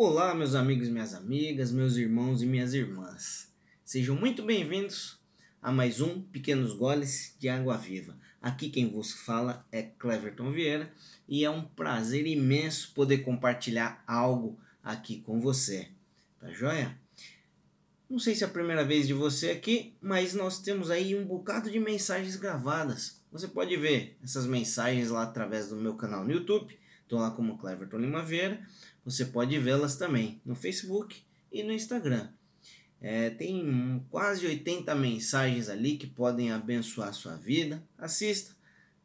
Olá, meus amigos e minhas amigas, meus irmãos e minhas irmãs. Sejam muito bem-vindos a mais um Pequenos Goles de Água Viva. Aqui quem vos fala é Cleverton Vieira e é um prazer imenso poder compartilhar algo aqui com você. Tá joia? Não sei se é a primeira vez de você aqui, mas nós temos aí um bocado de mensagens gravadas. Você pode ver essas mensagens lá através do meu canal no YouTube. Estou lá como Cleverton Lima Vieira. Você pode vê-las também no Facebook e no Instagram. É, tem quase 80 mensagens ali que podem abençoar a sua vida. Assista,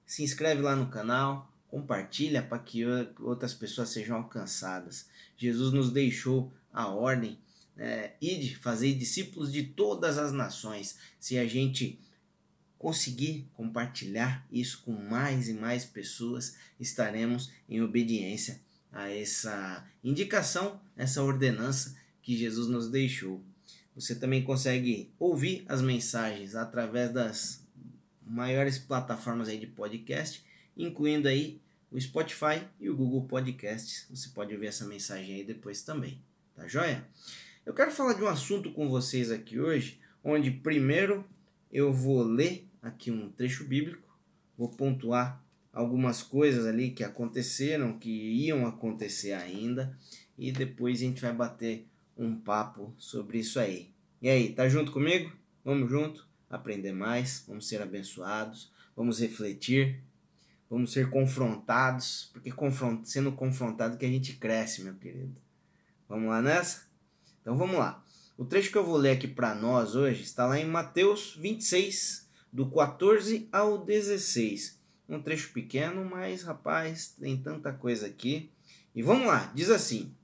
se inscreve lá no canal, compartilha para que outras pessoas sejam alcançadas. Jesus nos deixou a ordem, é, ide, fazer discípulos de todas as nações. Se a gente conseguir compartilhar isso com mais e mais pessoas, estaremos em obediência a essa indicação, essa ordenança que Jesus nos deixou. Você também consegue ouvir as mensagens através das maiores plataformas aí de podcast, incluindo aí o Spotify e o Google Podcasts. Você pode ouvir essa mensagem aí depois também, tá joia? Eu quero falar de um assunto com vocês aqui hoje, onde primeiro eu vou ler aqui um trecho bíblico, vou pontuar algumas coisas ali que aconteceram, que iam acontecer ainda, e depois a gente vai bater um papo sobre isso aí. E aí, tá junto comigo? Vamos junto aprender mais, vamos ser abençoados, vamos refletir, vamos ser confrontados, porque confront sendo confrontado que a gente cresce, meu querido. Vamos lá nessa? Então vamos lá. O trecho que eu vou ler aqui para nós hoje está lá em Mateus 26, do 14 ao 16. Um trecho pequeno, mas rapaz, tem tanta coisa aqui. E vamos lá, diz assim: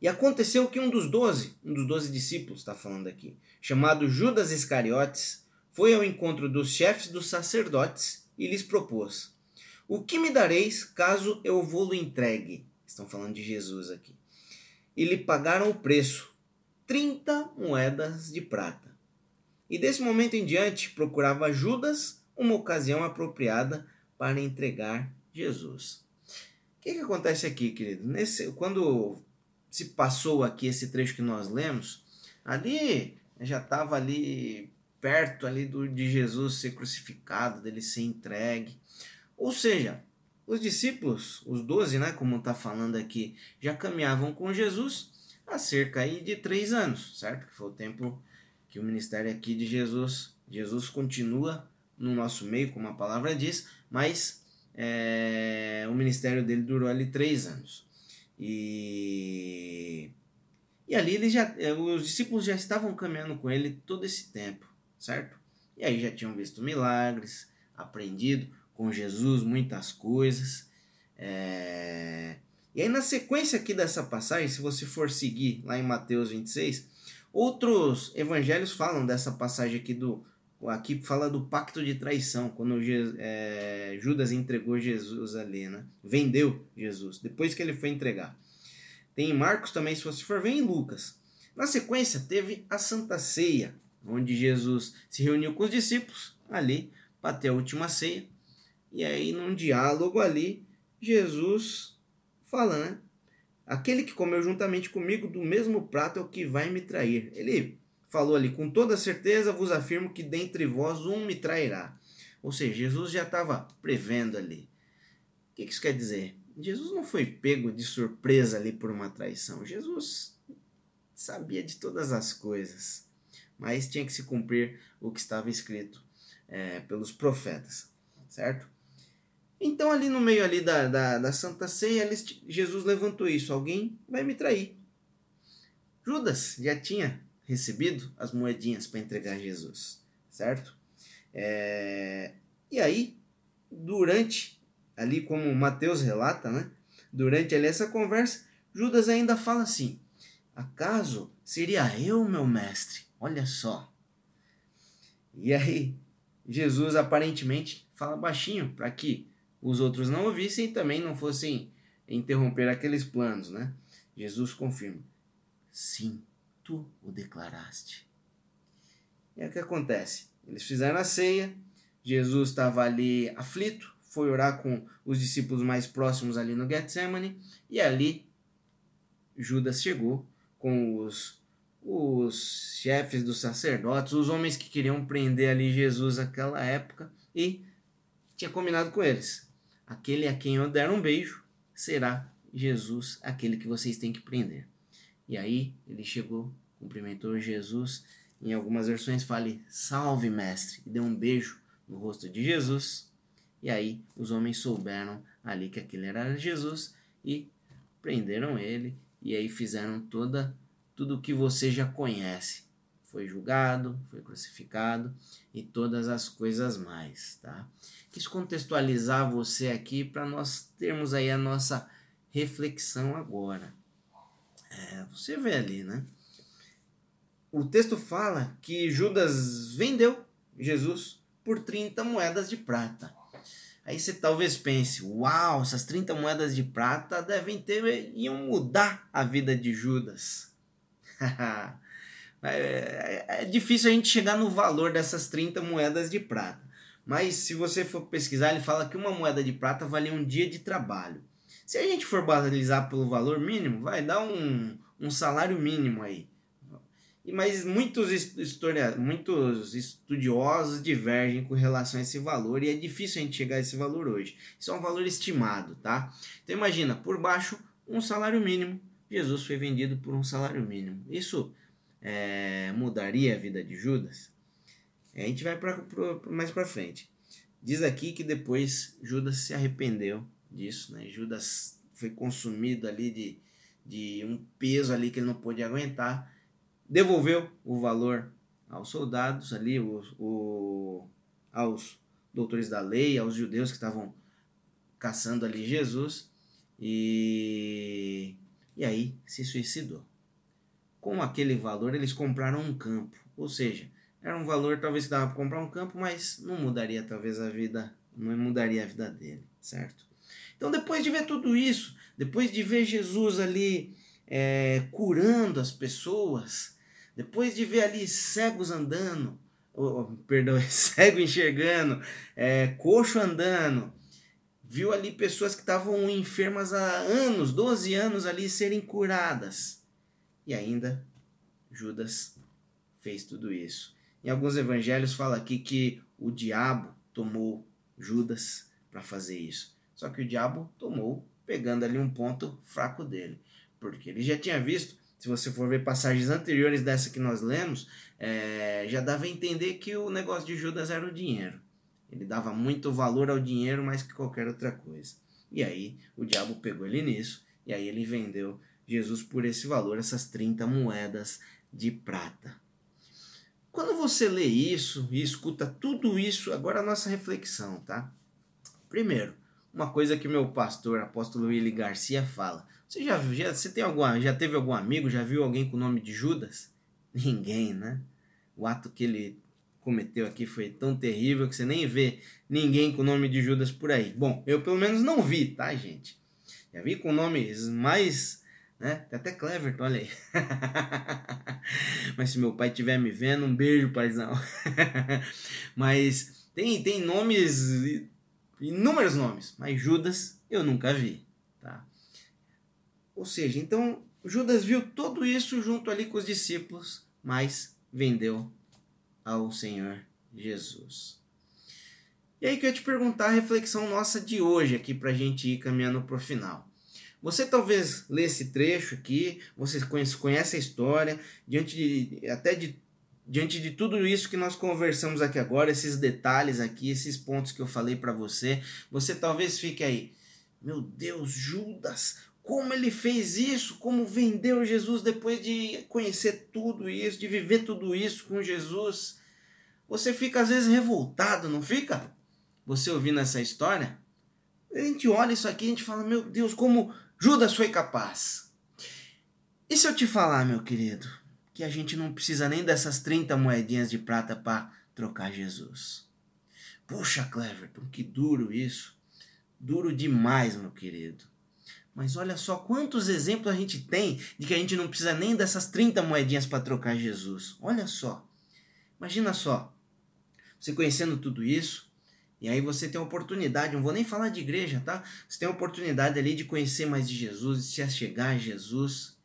e aconteceu que um dos doze, um dos doze discípulos, está falando aqui, chamado Judas Iscariotes, foi ao encontro dos chefes dos sacerdotes e lhes propôs: O que me dareis caso eu vou-lo entregue? Estão falando de Jesus aqui. E lhe pagaram o preço, 30 moedas de prata. E desse momento em diante procurava Judas uma ocasião apropriada para entregar Jesus. O que, que acontece aqui, querido? Nesse, quando se passou aqui esse trecho que nós lemos, ali já estava ali perto ali do, de Jesus ser crucificado, dele ser entregue. Ou seja, os discípulos, os doze, né, como está falando aqui, já caminhavam com Jesus há cerca aí de três anos, certo? Que foi o tempo que o ministério aqui de Jesus, Jesus continua no nosso meio, como a palavra diz, mas é, o ministério dele durou ali três anos. E, e ali ele já, eh, os discípulos já estavam caminhando com ele todo esse tempo, certo? E aí já tinham visto milagres, aprendido com Jesus muitas coisas. É... E aí na sequência aqui dessa passagem, se você for seguir lá em Mateus 26, outros evangelhos falam dessa passagem aqui do aqui fala do pacto de traição, quando é, Judas entregou Jesus ali, né? Vendeu Jesus, depois que ele foi entregar. Tem em Marcos também, se você for ver em Lucas. Na sequência, teve a Santa Ceia, onde Jesus se reuniu com os discípulos ali para ter a última ceia. E aí, num diálogo ali, Jesus fala, né? Aquele que comeu juntamente comigo do mesmo prato é o que vai me trair. Ele falou ali: Com toda certeza vos afirmo que dentre vós um me trairá. Ou seja, Jesus já estava prevendo ali. O que isso quer dizer? Jesus não foi pego de surpresa ali por uma traição. Jesus sabia de todas as coisas, mas tinha que se cumprir o que estava escrito é, pelos profetas, certo? Então ali no meio ali da, da, da Santa Ceia, Jesus levantou isso, alguém vai me trair. Judas já tinha recebido as moedinhas para entregar a Jesus, certo? É... E aí, durante, ali como Mateus relata, né? Durante ali essa conversa, Judas ainda fala assim: Acaso seria eu, meu mestre? Olha só. E aí, Jesus aparentemente fala baixinho para que os outros não ouvissem e também não fossem interromper aqueles planos, né? Jesus confirma: Sim, tu o declaraste. E aí o que acontece? Eles fizeram a ceia, Jesus estava ali aflito, foi orar com os discípulos mais próximos ali no Getsemane, e ali Judas chegou com os, os chefes dos sacerdotes, os homens que queriam prender ali Jesus naquela época, e tinha combinado com eles: aquele a quem eu der um beijo será Jesus, aquele que vocês têm que prender. E aí ele chegou, cumprimentou Jesus. Em algumas versões fale salve mestre e deu um beijo no rosto de Jesus. E aí os homens souberam ali que aquele era Jesus e prenderam ele e aí fizeram toda tudo o que você já conhece. Foi julgado, foi crucificado e todas as coisas mais, tá? Quis contextualizar você aqui para nós termos aí a nossa reflexão agora. É, você vê ali, né? O texto fala que Judas vendeu Jesus por 30 moedas de prata. Aí você talvez pense, uau, essas 30 moedas de prata devem ter iam mudar a vida de Judas. é, é, difícil a gente chegar no valor dessas 30 moedas de prata. Mas se você for pesquisar, ele fala que uma moeda de prata valia um dia de trabalho. Se a gente for balizar pelo valor mínimo, vai dar um, um salário mínimo aí. Mas muitos, muitos estudiosos divergem com relação a esse valor e é difícil a gente chegar a esse valor hoje. Isso é um valor estimado, tá? Então imagina, por baixo, um salário mínimo. Jesus foi vendido por um salário mínimo. Isso é, mudaria a vida de Judas? A gente vai pra, pra, mais para frente. Diz aqui que depois Judas se arrependeu disso, né? Judas foi consumido ali de, de um peso ali que ele não pôde aguentar, devolveu o valor aos soldados ali, o, o, aos doutores da lei, aos judeus que estavam caçando ali Jesus e, e aí se suicidou. Com aquele valor eles compraram um campo, ou seja, era um valor talvez que dava para comprar um campo, mas não mudaria talvez a vida, não mudaria a vida dele, certo? Então, depois de ver tudo isso, depois de ver Jesus ali é, curando as pessoas, depois de ver ali cegos andando, oh, perdão, cego enxergando, é, coxo andando, viu ali pessoas que estavam enfermas há anos, 12 anos ali serem curadas. E ainda Judas fez tudo isso. Em alguns evangelhos fala aqui que o diabo tomou Judas para fazer isso. Só que o diabo tomou, pegando ali um ponto fraco dele. Porque ele já tinha visto, se você for ver passagens anteriores dessa que nós lemos, é, já dava a entender que o negócio de Judas era o dinheiro. Ele dava muito valor ao dinheiro mais que qualquer outra coisa. E aí o diabo pegou ele nisso, e aí ele vendeu Jesus por esse valor, essas 30 moedas de prata. Quando você lê isso e escuta tudo isso, agora a nossa reflexão, tá? Primeiro, uma coisa que meu pastor, apóstolo Willy Garcia, fala. Você já já, você tem alguma, já teve algum amigo, já viu alguém com o nome de Judas? Ninguém, né? O ato que ele cometeu aqui foi tão terrível que você nem vê ninguém com o nome de Judas por aí. Bom, eu pelo menos não vi, tá, gente? Já vi com nomes mais, né? Tem até Cleverton, olha aí. Mas se meu pai estiver me vendo, um beijo, paizão. Mas tem, tem nomes inúmeros nomes, mas Judas eu nunca vi, tá? Ou seja, então Judas viu tudo isso junto ali com os discípulos, mas vendeu ao Senhor Jesus. E aí que eu ia te perguntar a reflexão nossa de hoje aqui para a gente ir caminhando para o final. Você talvez lê esse trecho aqui, você conhece, conhece a história, diante de, até de diante de tudo isso que nós conversamos aqui agora, esses detalhes aqui, esses pontos que eu falei para você, você talvez fique aí, meu Deus, Judas, como ele fez isso? Como vendeu Jesus depois de conhecer tudo isso, de viver tudo isso com Jesus? Você fica às vezes revoltado, não fica? Você ouvindo essa história? A gente olha isso aqui a gente fala, meu Deus, como Judas foi capaz. E se eu te falar, meu querido, que a gente não precisa nem dessas 30 moedinhas de prata para trocar Jesus. Puxa, Cleverton, que duro isso. Duro demais, meu querido. Mas olha só quantos exemplos a gente tem de que a gente não precisa nem dessas 30 moedinhas para trocar Jesus. Olha só. Imagina só. Você conhecendo tudo isso, e aí você tem a oportunidade, não vou nem falar de igreja, tá? Você tem a oportunidade ali de conhecer mais de Jesus, de se achegar a Jesus.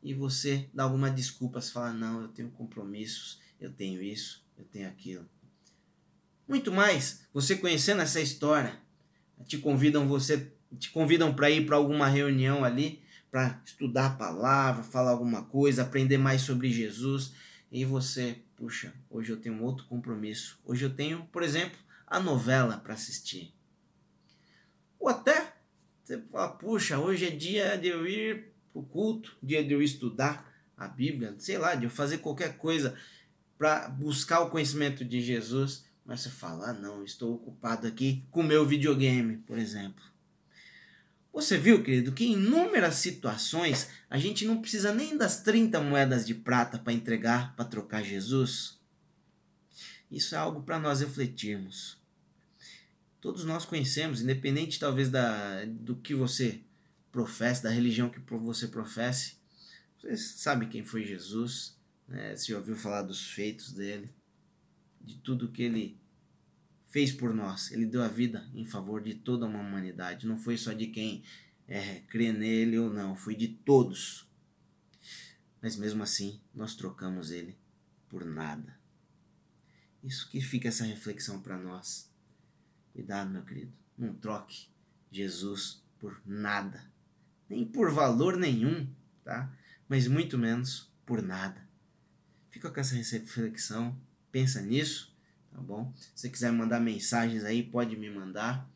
e você dá alguma desculpa, você fala: "Não, eu tenho compromissos, eu tenho isso, eu tenho aquilo". Muito mais, você conhecendo essa história, te convidam você te convidam para ir para alguma reunião ali, para estudar a palavra, falar alguma coisa, aprender mais sobre Jesus, e você, puxa, hoje eu tenho um outro compromisso. Hoje eu tenho, por exemplo, a novela para assistir. Ou até você fala, puxa, hoje é dia de eu ir para o culto, dia de eu estudar a Bíblia, sei lá, de eu fazer qualquer coisa para buscar o conhecimento de Jesus. Mas você fala, ah, não, estou ocupado aqui com meu videogame, por exemplo. Você viu, querido, que em inúmeras situações a gente não precisa nem das 30 moedas de prata para entregar, para trocar Jesus? Isso é algo para nós refletirmos. Todos nós conhecemos, independente talvez da, do que você professa, da religião que você professe, você sabe quem foi Jesus, né? se ouviu falar dos feitos dele, de tudo que ele fez por nós. Ele deu a vida em favor de toda uma humanidade. Não foi só de quem é, crê nele ou não, foi de todos. Mas mesmo assim, nós trocamos ele por nada. Isso que fica essa reflexão para nós. Cuidado, meu querido. Não troque Jesus por nada. Nem por valor nenhum, tá? Mas muito menos por nada. Fica com essa reflexão, pensa nisso tá bom? Se você quiser mandar mensagens aí, pode me mandar.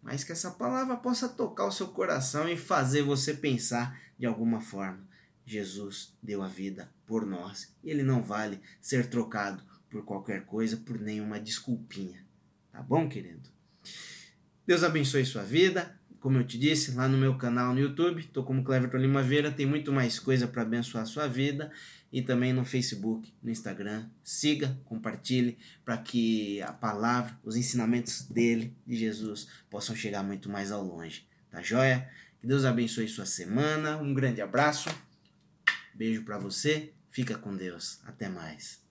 Mas que essa palavra possa tocar o seu coração e fazer você pensar de alguma forma. Jesus deu a vida por nós e ele não vale ser trocado por qualquer coisa, por nenhuma desculpinha. Tá bom, querido? Deus abençoe sua vida. Como eu te disse, lá no meu canal no YouTube, tô como Cleverton Lima Veira, tem muito mais coisa para abençoar sua vida e também no Facebook, no Instagram. Siga, compartilhe para que a palavra, os ensinamentos dele, de Jesus, possam chegar muito mais ao longe. Tá joia? Que Deus abençoe sua semana. Um grande abraço. Beijo para você. Fica com Deus. Até mais.